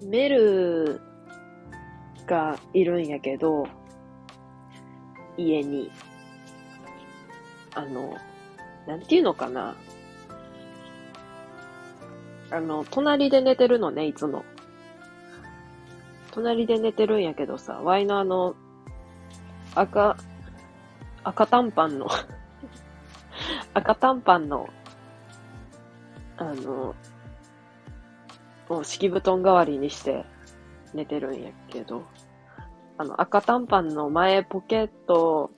メルがいるんやけど、家に。あの、なんていうのかな。あの、隣で寝てるのね、いつも。隣で寝てるんやけどさ、ワイのあの、赤、赤短パンの 赤短パンの、あの、を敷布団代わりにして寝てるんやけど、あの、赤短パンの前ポケット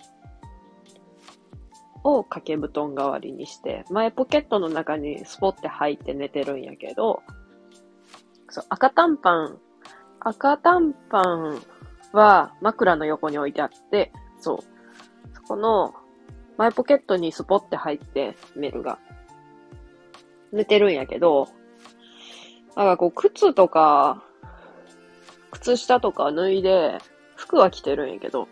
を掛け布団代わりにして、前ポケットの中にスポって入って寝てるんやけど、そう、赤短パン、赤短パンは枕の横に置いてあって、そう、この前ポケットにスポって入ってメルが。寝てるんやけど、なんかこう靴とか、靴下とか脱いで、服は着てるんやけど、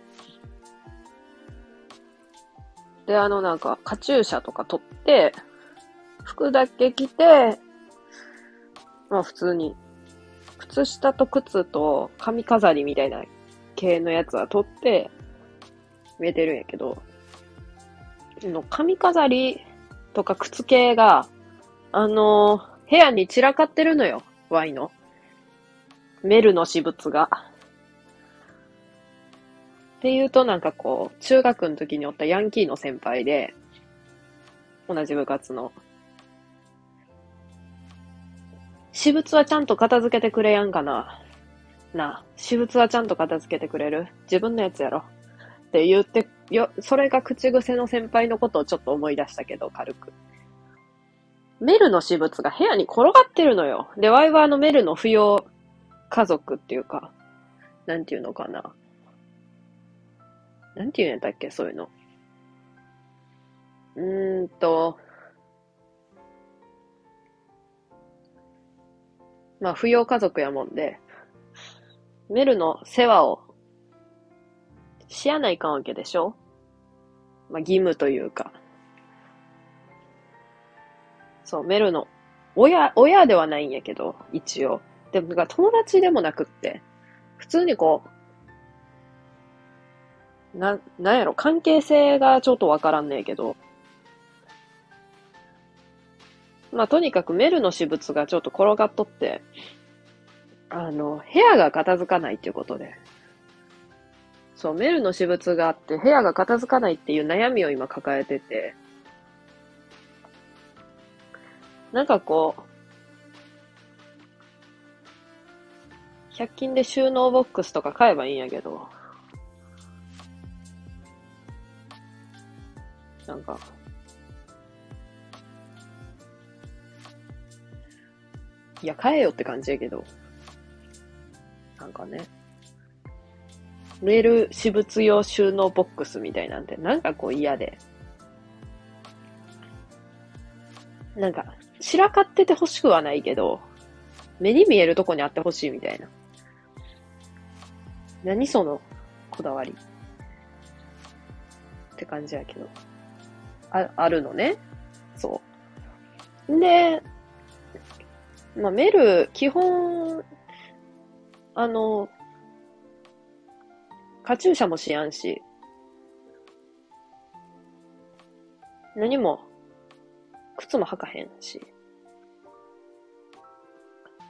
で、あのなんか、カチューシャとか取って、服だけ着て、まあ普通に、靴下と靴と髪飾りみたいな系のやつは取って、見えてるんやけど、の髪飾りとか靴系が、あのー、部屋に散らかってるのよ、ワイの。メルの私物が。っていうとなんかこう、中学の時におったヤンキーの先輩で、同じ部活の。私物はちゃんと片付けてくれやんかな。な、私物はちゃんと片付けてくれる？自分のやつやろ。って言って、よ、それが口癖の先輩のことをちょっと思い出したけど、軽く。メルの私物が部屋に転がってるのよ。で、ワイはあのメルの不要家族っていうか、なんていうのかな。なんて言うんやったっけ、そういうの。うーんと、まあ、扶養家族やもんで、メルの世話をしやないかんわけでしょ？まあ、義務というか。そう、メルの親、親ではないんやけど、一応。でも、友達でもなくって、普通にこう、な、なんやろ、関係性がちょっとわからんねえけど。まあ、とにかくメルの私物がちょっと転がっとって、あの、部屋が片付かないっていうことで。そう、メルの私物があって、部屋が片付かないっていう悩みを今抱えてて、なんかこう、100均で収納ボックスとか買えばいいんやけど、なんか、いや、買えよって感じやけど、なんかね、メール私物用収納ボックスみたいなんて、なんかこう嫌で。なんか、散らかってて欲しくはないけど、目に見えるとこにあってほしいみたいな。何そのこだわり。って感じやけど。あ、あるのね。そう。で、まあ、メル、基本、あの、カチューシャもしやんし、何も、靴も履かへんし。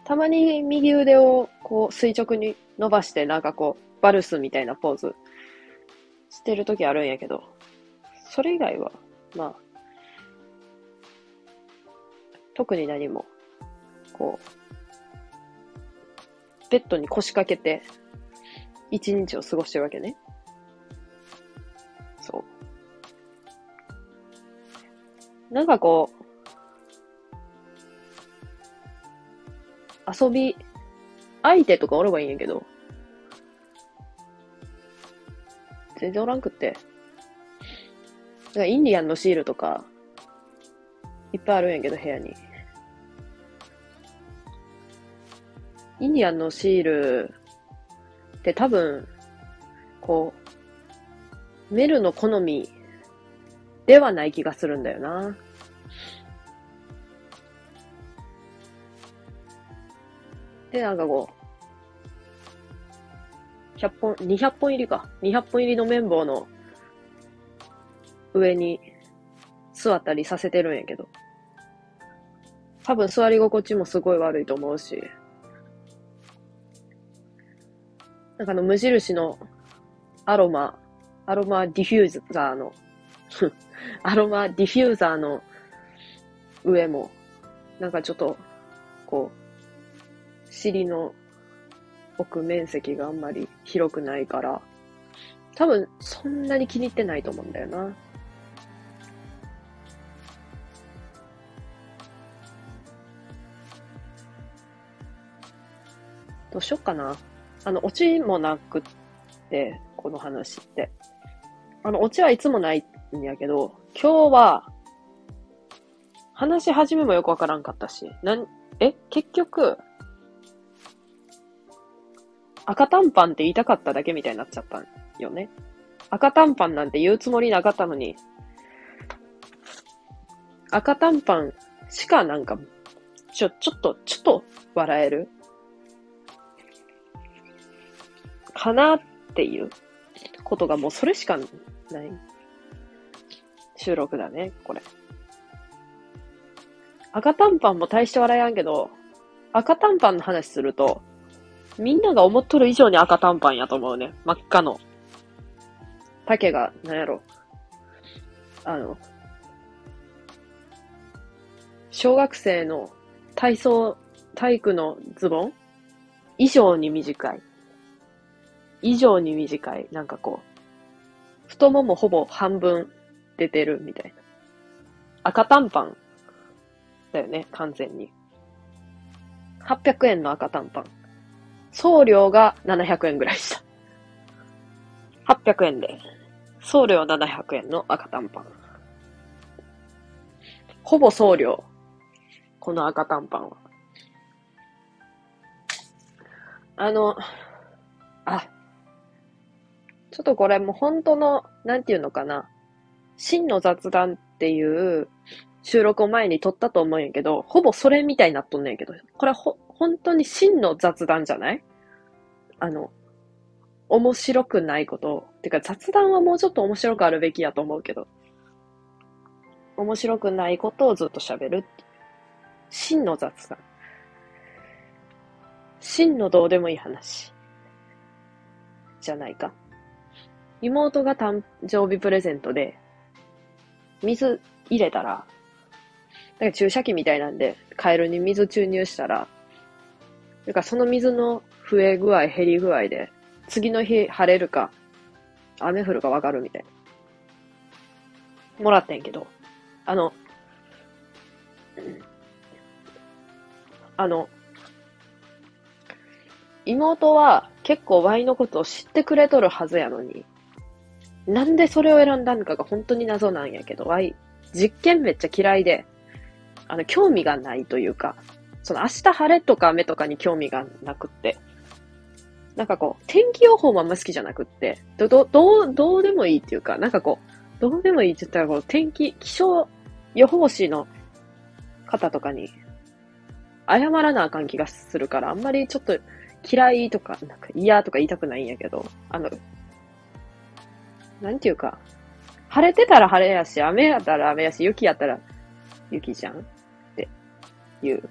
たまに右腕をこう垂直に伸ばしてなんかこうバルスみたいなポーズしてる時あるんやけど、それ以外はまあ、特に何も、こう、ベッドに腰掛けて、一日を過ごしてるわけね。そう。なんかこう、遊び、相手とかおればいいんやけど、全然おらんくって。かインディアンのシールとか、いっぱいあるんやけど、部屋に。インディアンのシールって多分、こう、メルの好みではない気がするんだよな。で、なんかこう、100本、200本入りか。200本入りの綿棒の上に座ったりさせてるんやけど。多分座り心地もすごい悪いと思うし。なんかあの無印のアロマ、アロマディフューザーの アロマディフューザーの上も、なんかちょっと、こう、尻の置く面積があんまり広くないから、多分そんなに気に入ってないと思うんだよな。どうしよっかな。あの、オチもなくって、この話って。あの、オチはいつもないんやけど、今日は、話し始めもよくわからんかったし、なん、え、結局、赤短パンって言いたかっただけみたいになっちゃったんよね。赤短パンなんて言うつもりなかったのに、赤短パンしかなんか、ちょ、ちょっと、ちょっと笑えるかなっていうことがもうそれしかない収録だね、これ。赤短パンも大して笑えやんけど、赤短パンの話すると、みんなが思っとる以上に赤短パンやと思うね。真っ赤の。丈が、なんやろ。あの、小学生の体操、体育のズボン？以上に短い。以上に短い。なんかこう、太ももほぼ半分出てるみたいな。赤短パンだよね、完全に。800円の赤短パン。送料が700円ぐらいした。800円で。送料700円の赤短パン。ほぼ送料。この赤短パンは。あの、あ、ちょっとこれも本当の、なんていうのかな。真の雑談っていう収録を前に撮ったと思うんやけど、ほぼそれみたいになっとんねんけど、これほ、本当に真の雑談じゃない？あの、面白くないこと。てか雑談はもうちょっと面白くあるべきやと思うけど、面白くないことをずっと喋る。真の雑談。真のどうでもいい話。じゃないか。妹が誕生日プレゼントで、水入れたら、なんか注射器みたいなんで、カエルに水注入したら、なんかその水の増え具合、減り具合で、次の日晴れるか、雨降るかわかるみたいな。もらってんけど、あの、あの、妹は結構ワイのことを知ってくれとるはずやのに、なんでそれを選んだのかが本当に謎なんやけど、わい、実験めっちゃ嫌いで、あの、興味がないというか、その明日晴れとか雨とかに興味がなくって、なんかこう、天気予報もあんま好きじゃなくって、ど、ど、どう、どうでもいいっていうか、なんかこう、どうでもいいって言ったらこう、天気、気象予報士の方とかに、謝らなあかん気がするから、あんまりちょっと嫌いとか、なんか嫌とか言いたくないんやけど、あの、なんていうか、晴れてたら晴れやし、雨やったら雨やし、雪やったら雪じゃんっていう。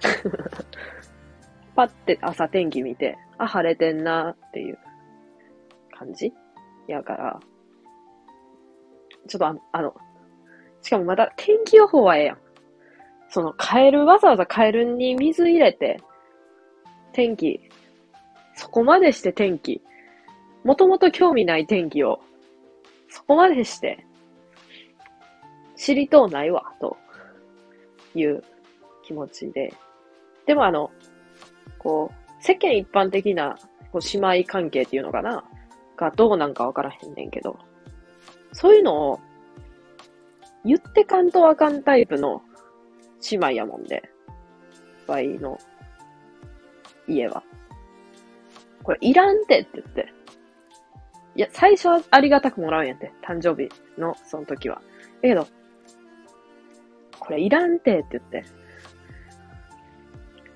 パって朝天気見て、あ、晴れてんなっていう感じ？やから、ちょっとああの、しかもまた天気予報はええやん。その、カエル、わざわざカエルに水入れて、天気、そこまでして天気、もともと興味ない天気をそこまでして、知りとうないわ、という気持ちで。でもあの、こう、世間一般的なこう姉妹関係っていうのかながどうなんかわからへんねんけど、そういうのを言ってかんとわかんタイプの姉妹やもんで、ワイの家は。これいらんてって言って。いや、最初はありがたくもらうんやって。誕生日の、その時は。だけど、これいらんてって言って。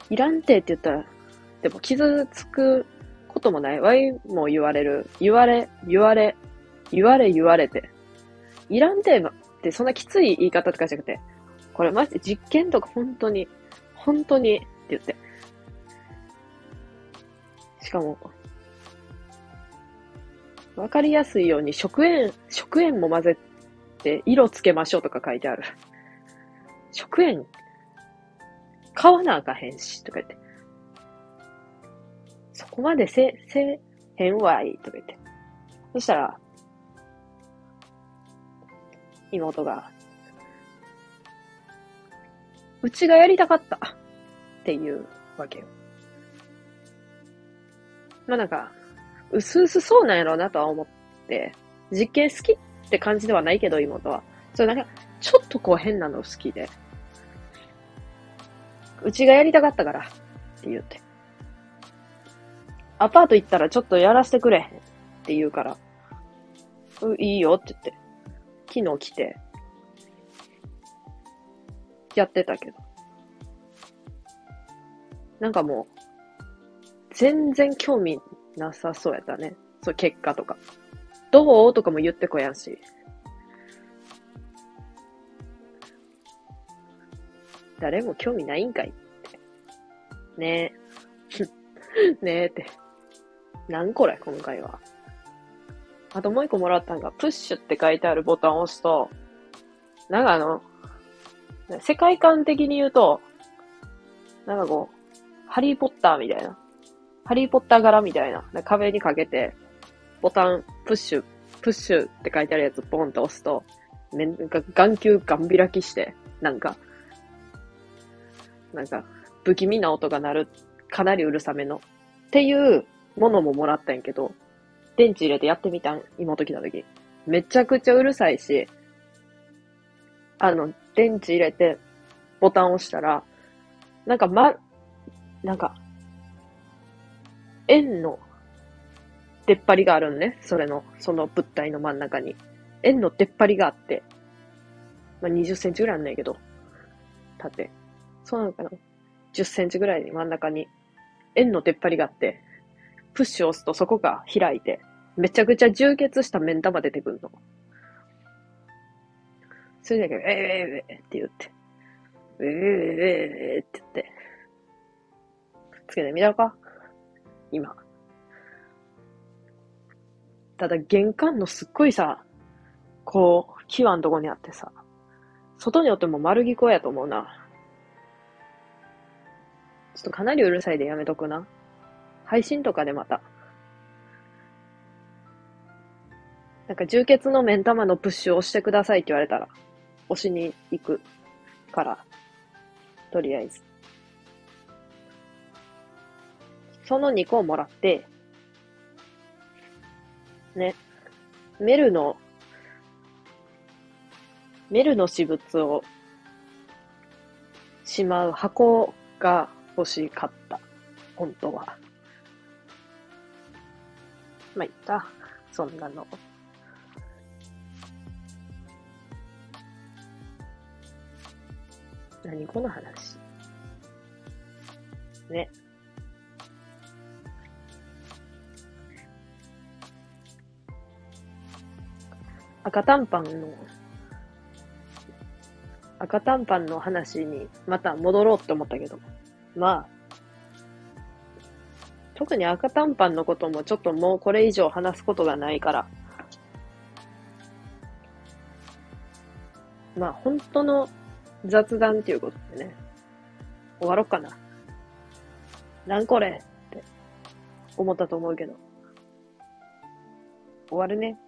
いらんてって言ったら、でも傷つくこともない。わいも言われる。言われ、言われ、言われ言われて。いらんてってそんなきつい言い方とかじゃなくて、これマジで実験とか本当に、本当にって言って。しかも、わかりやすいように食塩、食塩も混ぜて色つけましょうとか書いてある。食塩、買わなあかへんし、とか言って。そこまでせ、せ、へんわい、とか言って。そしたら、妹が、うちがやりたかったっていうわけよ。まあなんか、うすうすそうなんやろうなとは思って、実験好きって感じではないけど、妹は。それなんか、ちょっとこう変なの好きで。うちがやりたかったからって言って。アパート行ったらちょっとやらせてくれって言うから、ういいよって言って。昨日来て、やってたけど。なんかもう、全然興味なさそうやったね。そう、結果とか。どう？とかも言ってこやんし。誰も興味ないんかいって。ねえ。ねえって。なんこれ、今回は。あともう一個もらったんが、プッシュって書いてあるボタンを押すと、なんかあの、世界観的に言うと、なんかこう、ハリーポッターみたいな。ハリーポッター柄みたいな。壁にかけて、ボタン、プッシュ、プッシュって書いてあるやつポンと押すと、めんか眼球ガン開きして、なんか、なんか、不気味な音が鳴る、かなりうるさめの。っていうものももらったんやけど、電池入れてやってみたん、妹来た時。めちゃくちゃうるさいし、あの、電池入れて、ボタン押したら、なんかま、なんか、円の出っ張りがあるんね。それの、その物体の真ん中に。円の出っ張りがあって、まあ、20センチぐらいあんないけど、縦。そうなのかな ?10 センチぐらいに真ん中に円の出っ張りがあって、プッシュ押すとそこが開いて、めちゃくちゃ充血した目ん玉出てくるの。それだけ、えー、えー、えー、って言って、えー、えー、えー、って言って、つけてみたか今。ただ玄関のすっごいさ、こう、際のとこにあってさ、外におっても丸聞こえやと思うな。ちょっとかなりうるさいでやめとくな。配信とかでまた。なんか充血の目ん玉のプッシュを押してくださいって言われたら、押しに行くから、とりあえず。その2個をもらって、ね、メルの、メルの私物をしまう箱が欲しかった。本当は。まあ、いった。そんなの。何この話。ね。赤短パンの、赤短パンの話にまた戻ろうって思ったけど、まあ、特に赤短パンのこともちょっともうこれ以上話すことがないから、まあ本当の雑談っていうことでね、終わろっかな。なんこれって思ったと思うけど。終わるね。